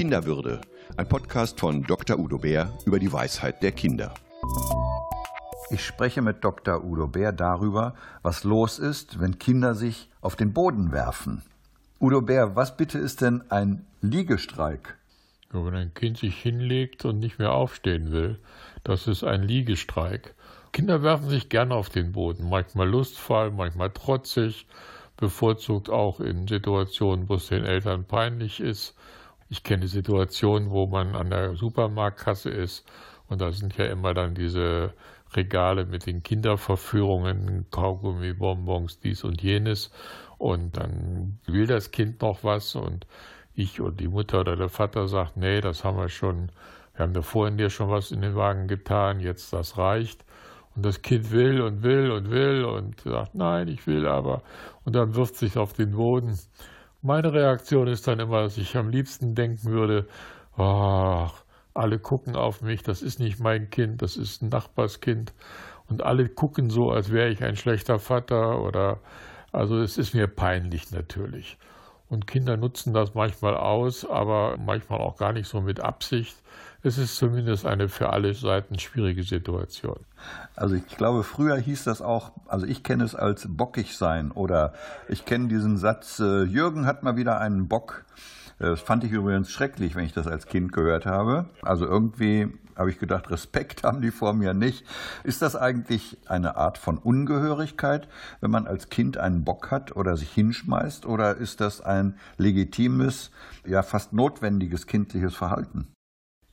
Kinderwürde, ein Podcast von Dr. Udo Bär über die Weisheit der Kinder. Ich spreche mit Dr. Udo Bär darüber, was los ist, wenn Kinder sich auf den Boden werfen. Udo Bär, was bitte ist denn ein Liegestreik? Ja, wenn ein Kind sich hinlegt und nicht mehr aufstehen will, das ist ein Liegestreik. Kinder werfen sich gerne auf den Boden, manchmal lustvoll, manchmal trotzig, bevorzugt auch in Situationen, wo es den Eltern peinlich ist. Ich kenne Situationen, wo man an der Supermarktkasse ist und da sind ja immer dann diese Regale mit den Kinderverführungen, Kaugummi, Bonbons, dies und jenes. Und dann will das Kind noch was und ich und die Mutter oder der Vater sagt, nee, das haben wir schon, wir haben da vorhin dir schon was in den Wagen getan, jetzt das reicht. Und das Kind will und will und will und sagt, nein, ich will aber. Und dann wirft sich auf den Boden. Meine Reaktion ist dann immer, dass ich am liebsten denken würde, ach, alle gucken auf mich, das ist nicht mein Kind, das ist ein Nachbarskind. Und alle gucken so, als wäre ich ein schlechter Vater oder, also es ist mir peinlich natürlich. Und Kinder nutzen das manchmal aus, aber manchmal auch gar nicht so mit Absicht. Es ist zumindest eine für alle Seiten schwierige Situation. Also ich glaube, früher hieß das auch, also ich kenne es als bockig sein oder ich kenne diesen Satz, äh, Jürgen hat mal wieder einen Bock. Das fand ich übrigens schrecklich, wenn ich das als Kind gehört habe. Also irgendwie habe ich gedacht, Respekt haben die vor mir nicht. Ist das eigentlich eine Art von Ungehörigkeit, wenn man als Kind einen Bock hat oder sich hinschmeißt? Oder ist das ein legitimes, ja fast notwendiges kindliches Verhalten?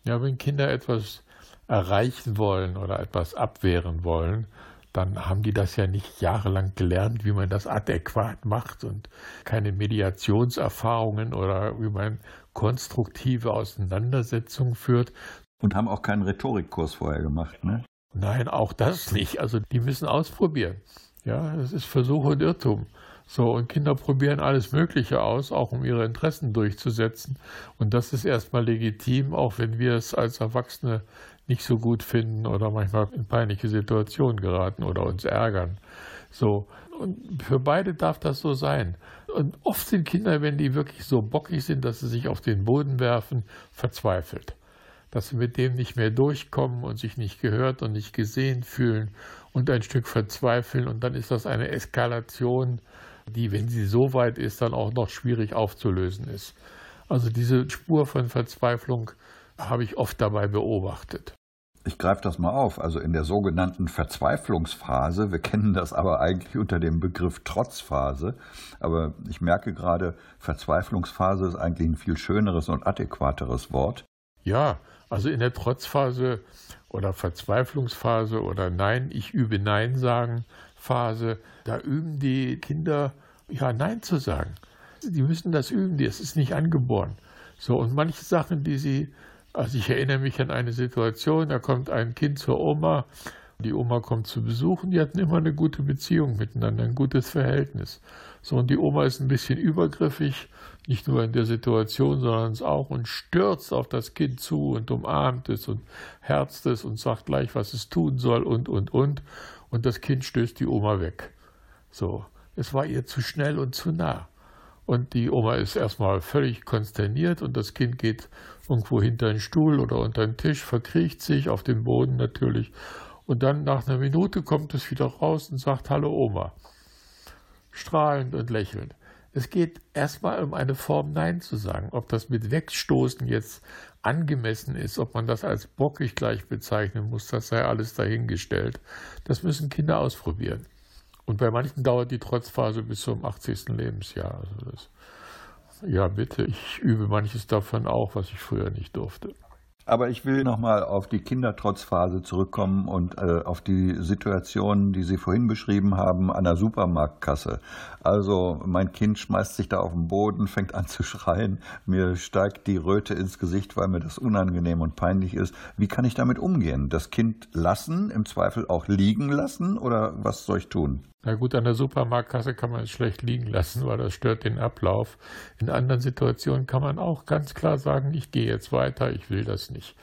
Ja, wenn Kinder etwas erreichen wollen oder etwas abwehren wollen, dann haben die das ja nicht jahrelang gelernt, wie man das adäquat macht und keine Mediationserfahrungen oder wie man konstruktive Auseinandersetzungen führt. Und haben auch keinen Rhetorikkurs vorher gemacht, ne? Nein, auch das nicht. Also die müssen ausprobieren. Ja, das ist Versuch und Irrtum. So, und Kinder probieren alles Mögliche aus, auch um ihre Interessen durchzusetzen. Und das ist erstmal legitim, auch wenn wir es als Erwachsene nicht so gut finden oder manchmal in peinliche Situationen geraten oder uns ärgern. So. Und für beide darf das so sein. Und oft sind Kinder, wenn die wirklich so bockig sind, dass sie sich auf den Boden werfen, verzweifelt. Dass sie mit dem nicht mehr durchkommen und sich nicht gehört und nicht gesehen fühlen und ein Stück verzweifeln. Und dann ist das eine Eskalation, die, wenn sie so weit ist, dann auch noch schwierig aufzulösen ist. Also diese Spur von Verzweiflung habe ich oft dabei beobachtet. Ich greife das mal auf. Also in der sogenannten Verzweiflungsphase, wir kennen das aber eigentlich unter dem Begriff Trotzphase, aber ich merke gerade, Verzweiflungsphase ist eigentlich ein viel schöneres und adäquateres Wort. Ja, also in der Trotzphase oder Verzweiflungsphase oder Nein, ich übe Nein sagen Phase, da üben die Kinder ja Nein zu sagen. Die müssen das üben, das ist nicht angeboren. So, und manche Sachen, die sie also ich erinnere mich an eine Situation, da kommt ein Kind zur Oma, die Oma kommt zu besuchen, die hatten immer eine gute Beziehung miteinander, ein gutes Verhältnis. So, und die Oma ist ein bisschen übergriffig, nicht nur in der Situation, sondern auch und stürzt auf das Kind zu und umarmt es und herzt es und sagt gleich, was es tun soll und, und, und. Und das Kind stößt die Oma weg. So, es war ihr zu schnell und zu nah. Und die Oma ist erstmal völlig konsterniert und das Kind geht irgendwo hinter einen Stuhl oder unter einen Tisch, verkriecht sich auf dem Boden natürlich. Und dann nach einer Minute kommt es wieder raus und sagt Hallo Oma. Strahlend und lächelnd. Es geht erstmal um eine Form Nein zu sagen. Ob das mit Wegstoßen jetzt angemessen ist, ob man das als bockig gleich bezeichnen muss, das sei alles dahingestellt. Das müssen Kinder ausprobieren. Und bei manchen dauert die Trotzphase bis zum 80. Lebensjahr. Also das, ja, bitte, ich übe manches davon auch, was ich früher nicht durfte. Aber ich will nochmal auf die Kindertrotzphase zurückkommen und äh, auf die Situation, die Sie vorhin beschrieben haben, an der Supermarktkasse. Also mein Kind schmeißt sich da auf den Boden, fängt an zu schreien, mir steigt die Röte ins Gesicht, weil mir das unangenehm und peinlich ist. Wie kann ich damit umgehen? Das Kind lassen, im Zweifel auch liegen lassen oder was soll ich tun? Na gut, an der Supermarktkasse kann man es schlecht liegen lassen, weil das stört den Ablauf. In anderen Situationen kann man auch ganz klar sagen, ich gehe jetzt weiter, ich will das nicht.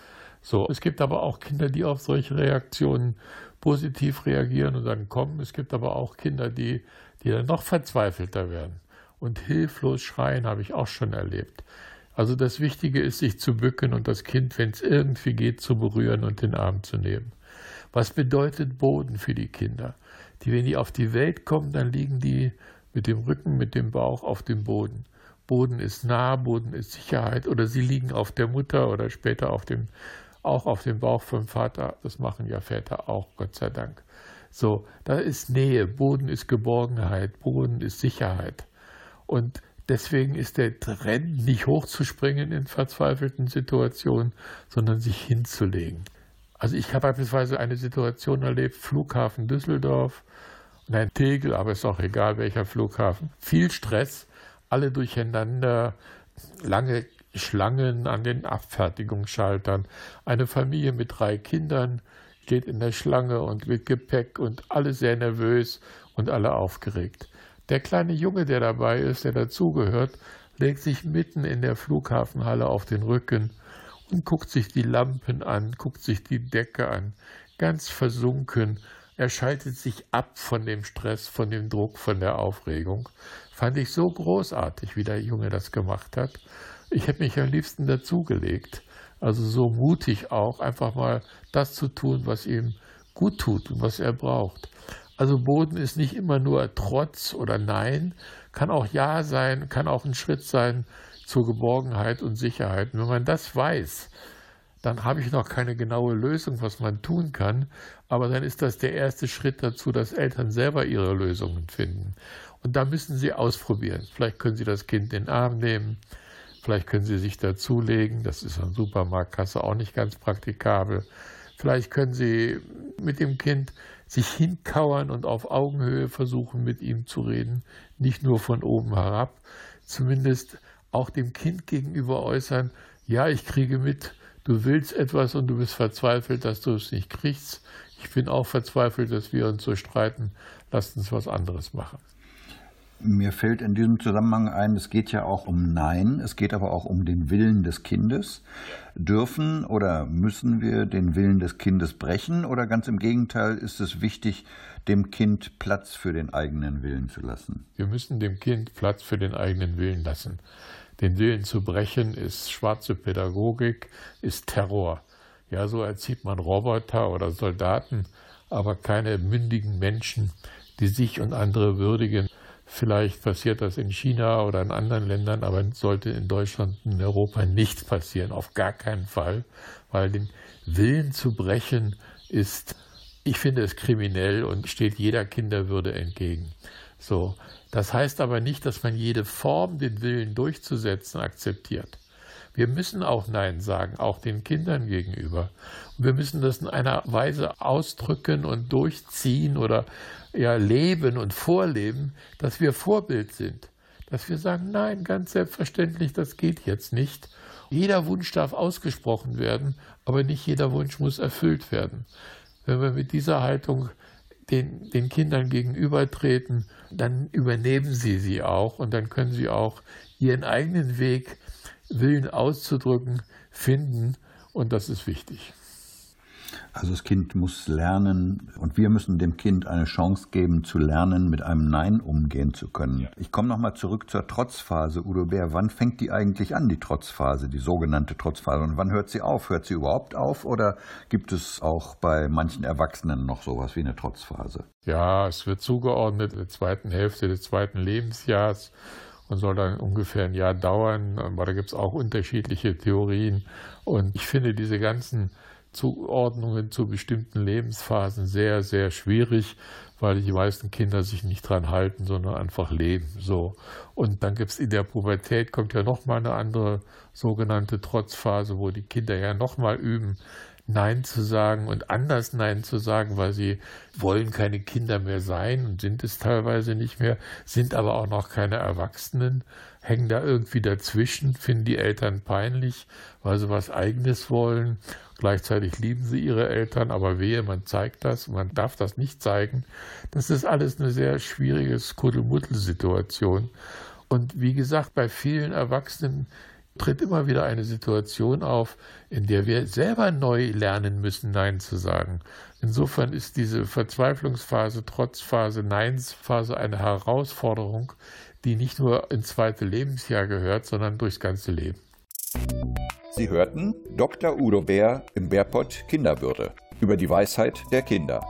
So, es gibt aber auch Kinder, die auf solche Reaktionen positiv reagieren und dann kommen. Es gibt aber auch Kinder, die, die dann noch verzweifelter werden und hilflos schreien, habe ich auch schon erlebt. Also das Wichtige ist, sich zu bücken und das Kind, wenn es irgendwie geht, zu berühren und den Arm zu nehmen. Was bedeutet Boden für die Kinder? Die, wenn die auf die Welt kommen, dann liegen die mit dem Rücken, mit dem Bauch auf dem Boden. Boden ist nah, Boden ist Sicherheit oder sie liegen auf der Mutter oder später auf dem, auch auf dem Bauch vom Vater. Das machen ja Väter auch, Gott sei Dank. So, da ist Nähe, Boden ist Geborgenheit, Boden ist Sicherheit. Und deswegen ist der Trend nicht hochzuspringen in verzweifelten Situationen, sondern sich hinzulegen. Also ich habe beispielsweise eine Situation erlebt, Flughafen Düsseldorf, nein, Tegel, aber ist auch egal welcher Flughafen. Viel Stress, alle durcheinander, lange Schlangen an den Abfertigungsschaltern. Eine Familie mit drei Kindern steht in der Schlange und mit Gepäck und alle sehr nervös und alle aufgeregt. Der kleine Junge, der dabei ist, der dazugehört, legt sich mitten in der Flughafenhalle auf den Rücken und guckt sich die Lampen an, guckt sich die Decke an, ganz versunken. Er schaltet sich ab von dem Stress, von dem Druck, von der Aufregung. Fand ich so großartig, wie der Junge das gemacht hat. Ich hätte mich am liebsten dazugelegt. Also so mutig auch, einfach mal das zu tun, was ihm gut tut und was er braucht. Also Boden ist nicht immer nur Trotz oder Nein, kann auch Ja sein, kann auch ein Schritt sein zur Geborgenheit und Sicherheit. Und wenn man das weiß, dann habe ich noch keine genaue Lösung, was man tun kann, aber dann ist das der erste Schritt dazu, dass Eltern selber ihre Lösungen finden. Und da müssen sie ausprobieren. Vielleicht können sie das Kind in den Arm nehmen, vielleicht können sie sich dazulegen, das ist an Supermarktkasse auch nicht ganz praktikabel. Vielleicht können sie mit dem Kind sich hinkauern und auf Augenhöhe versuchen, mit ihm zu reden, nicht nur von oben herab, zumindest auch dem Kind gegenüber äußern, ja, ich kriege mit, du willst etwas und du bist verzweifelt, dass du es nicht kriegst. Ich bin auch verzweifelt, dass wir uns so streiten. Lass uns was anderes machen. Mir fällt in diesem Zusammenhang ein, es geht ja auch um Nein, es geht aber auch um den Willen des Kindes. Dürfen oder müssen wir den Willen des Kindes brechen oder ganz im Gegenteil ist es wichtig, dem Kind Platz für den eigenen Willen zu lassen? Wir müssen dem Kind Platz für den eigenen Willen lassen. Den Willen zu brechen ist schwarze Pädagogik, ist Terror. Ja, so erzieht man Roboter oder Soldaten, aber keine mündigen Menschen, die sich und andere würdigen. Vielleicht passiert das in China oder in anderen Ländern, aber sollte in Deutschland und in Europa nicht passieren, auf gar keinen Fall, weil den Willen zu brechen ist, ich finde es kriminell und steht jeder Kinderwürde entgegen. So, das heißt aber nicht, dass man jede Form, den Willen durchzusetzen, akzeptiert. Wir müssen auch Nein sagen, auch den Kindern gegenüber. Und wir müssen das in einer Weise ausdrücken und durchziehen oder ja, leben und vorleben, dass wir Vorbild sind. Dass wir sagen, nein, ganz selbstverständlich, das geht jetzt nicht. Jeder Wunsch darf ausgesprochen werden, aber nicht jeder Wunsch muss erfüllt werden. Wenn wir mit dieser Haltung den, den Kindern gegenübertreten, dann übernehmen sie sie auch und dann können sie auch ihren eigenen Weg, Willen auszudrücken, finden und das ist wichtig. Also das Kind muss lernen und wir müssen dem Kind eine Chance geben zu lernen, mit einem Nein umgehen zu können. Ich komme nochmal zurück zur Trotzphase. Udo Bär, wann fängt die eigentlich an, die Trotzphase, die sogenannte Trotzphase? Und wann hört sie auf? Hört sie überhaupt auf oder gibt es auch bei manchen Erwachsenen noch sowas wie eine Trotzphase? Ja, es wird zugeordnet in der zweiten Hälfte des zweiten Lebensjahres und soll dann ungefähr ein Jahr dauern. Aber da gibt es auch unterschiedliche Theorien. Und ich finde diese ganzen Zuordnungen zu bestimmten Lebensphasen sehr, sehr schwierig, weil die meisten Kinder sich nicht dran halten, sondern einfach leben. So. Und dann gibt es in der Pubertät kommt ja nochmal eine andere sogenannte Trotzphase, wo die Kinder ja nochmal üben, Nein zu sagen und anders Nein zu sagen, weil sie wollen keine Kinder mehr sein und sind es teilweise nicht mehr, sind aber auch noch keine Erwachsenen, hängen da irgendwie dazwischen, finden die Eltern peinlich, weil sie was eigenes wollen. Gleichzeitig lieben sie ihre Eltern, aber wehe, man zeigt das, man darf das nicht zeigen. Das ist alles eine sehr schwierige Kuddelmuddel-Situation. Und wie gesagt, bei vielen Erwachsenen tritt immer wieder eine Situation auf, in der wir selber neu lernen müssen, Nein zu sagen. Insofern ist diese Verzweiflungsphase, Trotzphase, Neinsphase eine Herausforderung, die nicht nur ins zweite Lebensjahr gehört, sondern durchs ganze Leben. Sie hörten Dr. Udo Bär im Bärpott Kinderwürde über die Weisheit der Kinder.